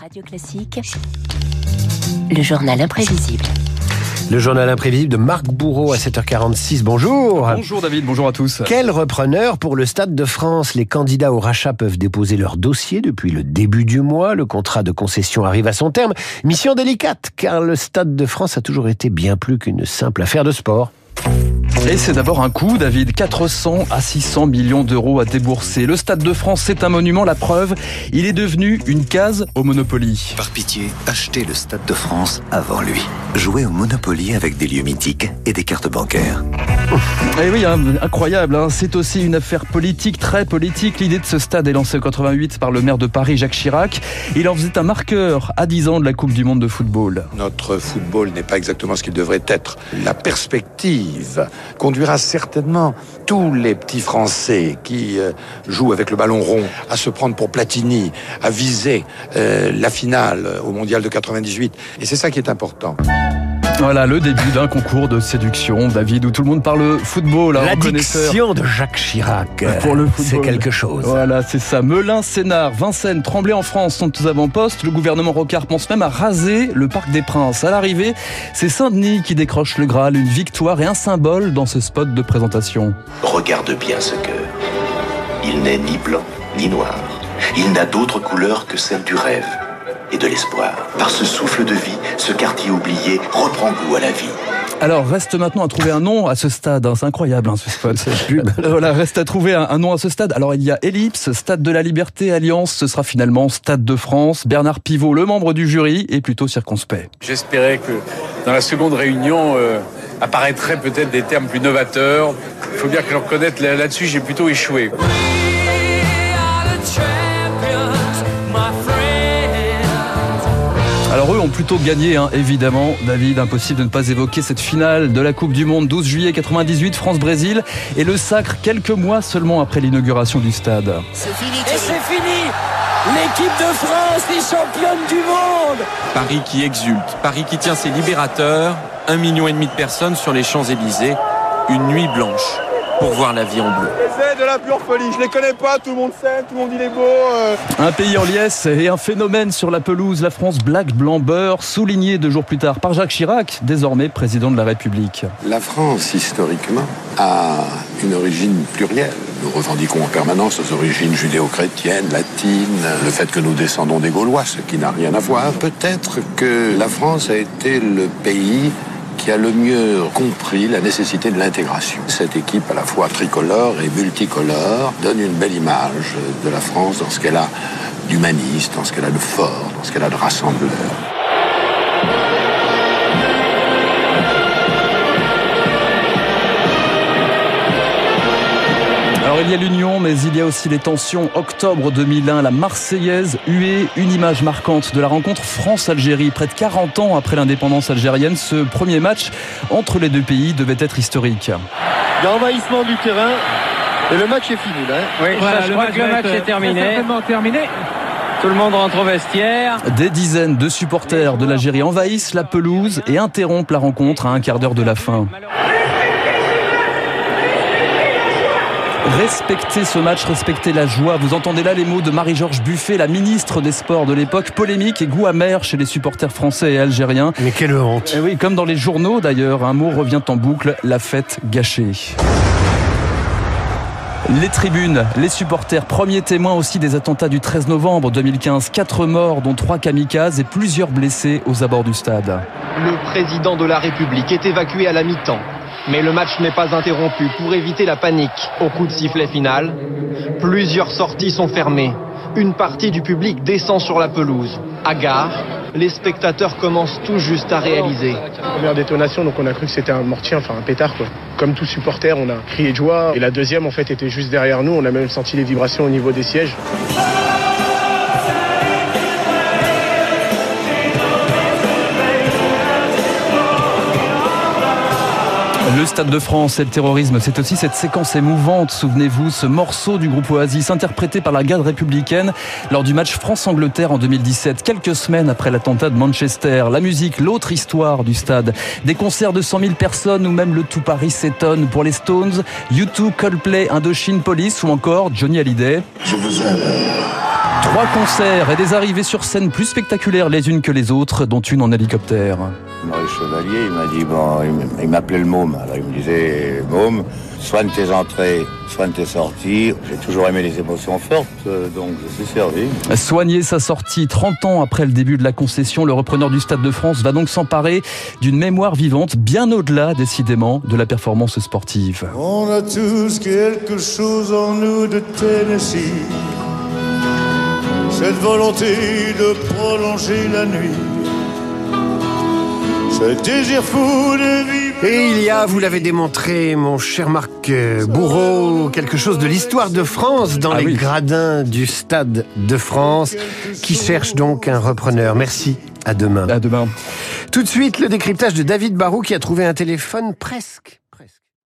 Radio Classique, le journal imprévisible. Le journal imprévisible de Marc Bourreau à 7h46. Bonjour. Bonjour David, bonjour à tous. Quel repreneur pour le Stade de France? Les candidats au rachat peuvent déposer leur dossier depuis le début du mois. Le contrat de concession arrive à son terme. Mission délicate, car le Stade de France a toujours été bien plus qu'une simple affaire de sport. Et c'est d'abord un coût, David. 400 à 600 millions d'euros à débourser. Le Stade de France, c'est un monument. La preuve, il est devenu une case au Monopoly. Par pitié, achetez le Stade de France avant lui. Jouez au Monopoly avec des lieux mythiques et des cartes bancaires. Eh oui, hein, incroyable. Hein. C'est aussi une affaire politique, très politique. L'idée de ce stade est lancée en 88 par le maire de Paris, Jacques Chirac. Il en faisait un marqueur à 10 ans de la Coupe du Monde de football. Notre football n'est pas exactement ce qu'il devrait être. La perspective conduira certainement tous les petits Français qui euh, jouent avec le ballon rond à se prendre pour Platini, à viser euh, la finale au Mondial de 98. Et c'est ça qui est important. Voilà le début d'un concours de séduction, David, où tout le monde parle football. L'addiction de Jacques Chirac. Pour le C'est quelque chose. Voilà, c'est ça. Melun, Sénart, Vincennes, Tremblay en France sont aux avant-postes. Le gouvernement Rocard pense même à raser le Parc des Princes. À l'arrivée, c'est Saint-Denis qui décroche le Graal, une victoire et un symbole dans ce spot de présentation. Regarde bien ce cœur. Il n'est ni blanc ni noir. Il n'a d'autre couleur que celle du rêve et de l'espoir. Par ce souffle de vie, ce quartier oublié reprend goût à la vie. Alors, reste maintenant à trouver un nom à ce stade. hein. C'est incroyable, hein, ce spot. Voilà, reste à trouver un, un nom à ce stade. Alors, il y a Ellipse, Stade de la Liberté, Alliance. Ce sera finalement Stade de France. Bernard Pivot, le membre du jury, est plutôt circonspect. J'espérais que dans la seconde réunion euh, apparaîtraient peut-être des termes plus novateurs. Il faut bien que je reconnaisse là- là-dessus, j'ai plutôt échoué. Alors eux ont plutôt gagné, hein, évidemment. David, impossible de ne pas évoquer cette finale de la Coupe du Monde 12 juillet 98, France-Brésil, et le sacre quelques mois seulement après l'inauguration du stade. Et c'est fini. L'équipe de France est championne du monde. Paris qui exulte, Paris qui tient ses libérateurs, un million et demi de personnes sur les Champs-Élysées, une nuit blanche pour voir la vie en bleu. C'est de la pure folie. Je les connais pas, tout le monde sait, tout le monde il est beau. euh. Un pays en liesse et un phénomène sur la pelouse, la France black, blanc, beurre, souligné deux jours plus tard par Jacques Chirac, désormais président de la République. La France, historiquement, a une origine plurielle. Nous revendiquons en permanence nos origines judéo-chrétiennes, latines, le fait que nous descendons des Gaulois, ce qui n'a rien à voir. Peut-être que la France a été le pays qui a le mieux compris la nécessité de l'intégration. Cette équipe à la fois tricolore et multicolore donne une belle image de la France dans ce qu'elle a d'humaniste, dans ce qu'elle a de fort, dans ce qu'elle a de rassembleur. Alors il y a l'union, mais il y a aussi les tensions. Octobre 2001, la Marseillaise huée, une image marquante de la rencontre France-Algérie. Près de 40 ans après l'indépendance algérienne, ce premier match entre les deux pays devait être historique. Il y a envahissement du terrain et le match est fini là. Oui, je crois que le match est terminé. terminé. Tout le monde rentre au vestiaire. Des dizaines de supporters de l'Algérie envahissent la pelouse et interrompent la rencontre à un quart d'heure de la fin. Respectez ce match, respectez la joie. Vous entendez là les mots de Marie-Georges Buffet, la ministre des Sports de l'époque. Polémique et goût amer chez les supporters français et algériens. Mais quelle honte. Et oui, comme dans les journaux d'ailleurs, un mot revient en boucle, la fête gâchée. Les tribunes, les supporters, premiers témoins aussi des attentats du 13 novembre 2015. Quatre morts, dont trois kamikazes et plusieurs blessés aux abords du stade. Le président de la République est évacué à la mi-temps. Mais le match n'est pas interrompu pour éviter la panique. Au coup de sifflet final, plusieurs sorties sont fermées. Une partie du public descend sur la pelouse. À gare, les spectateurs commencent tout juste à réaliser. Première détonation, donc on a cru que c'était un mortier, enfin un pétard quoi. Comme tout supporter, on a crié de joie. Et la deuxième en fait était juste derrière nous. On a même senti les vibrations au niveau des sièges. Le Stade de France et le terrorisme, c'est aussi cette séquence émouvante, souvenez-vous, ce morceau du groupe Oasis interprété par la garde républicaine lors du match France-Angleterre en 2017, quelques semaines après l'attentat de Manchester. La musique, l'autre histoire du stade. Des concerts de 100 000 personnes ou même le tout Paris s'étonne pour les Stones, U2, Coldplay, Indochine Police ou encore Johnny Hallyday. Je. Trois concerts et des arrivées sur scène plus spectaculaires les unes que les autres, dont une en hélicoptère. Maurice Chevalier, il m'a dit, bon, il m'appelait le môme. Alors il me disait, môme, soigne tes entrées, soigne tes sorties. J'ai toujours aimé les émotions fortes, euh, donc je suis servi. Soigner sa sortie 30 ans après le début de la concession, le repreneur du Stade de France va donc s'emparer d'une mémoire vivante bien au-delà, décidément, de la performance sportive. On a tous quelque chose en nous de Tennessee. Cette volonté de prolonger la nuit. Ce désir fou de vivre. Et il y a, vous l'avez démontré, mon cher Marc euh, Bourreau, quelque chose de l'histoire de France dans Ah les oui. gradins du Stade de France, qui cherche donc un repreneur. Merci, à demain. À demain. Tout de suite, le décryptage de David Barou qui a trouvé un téléphone presque.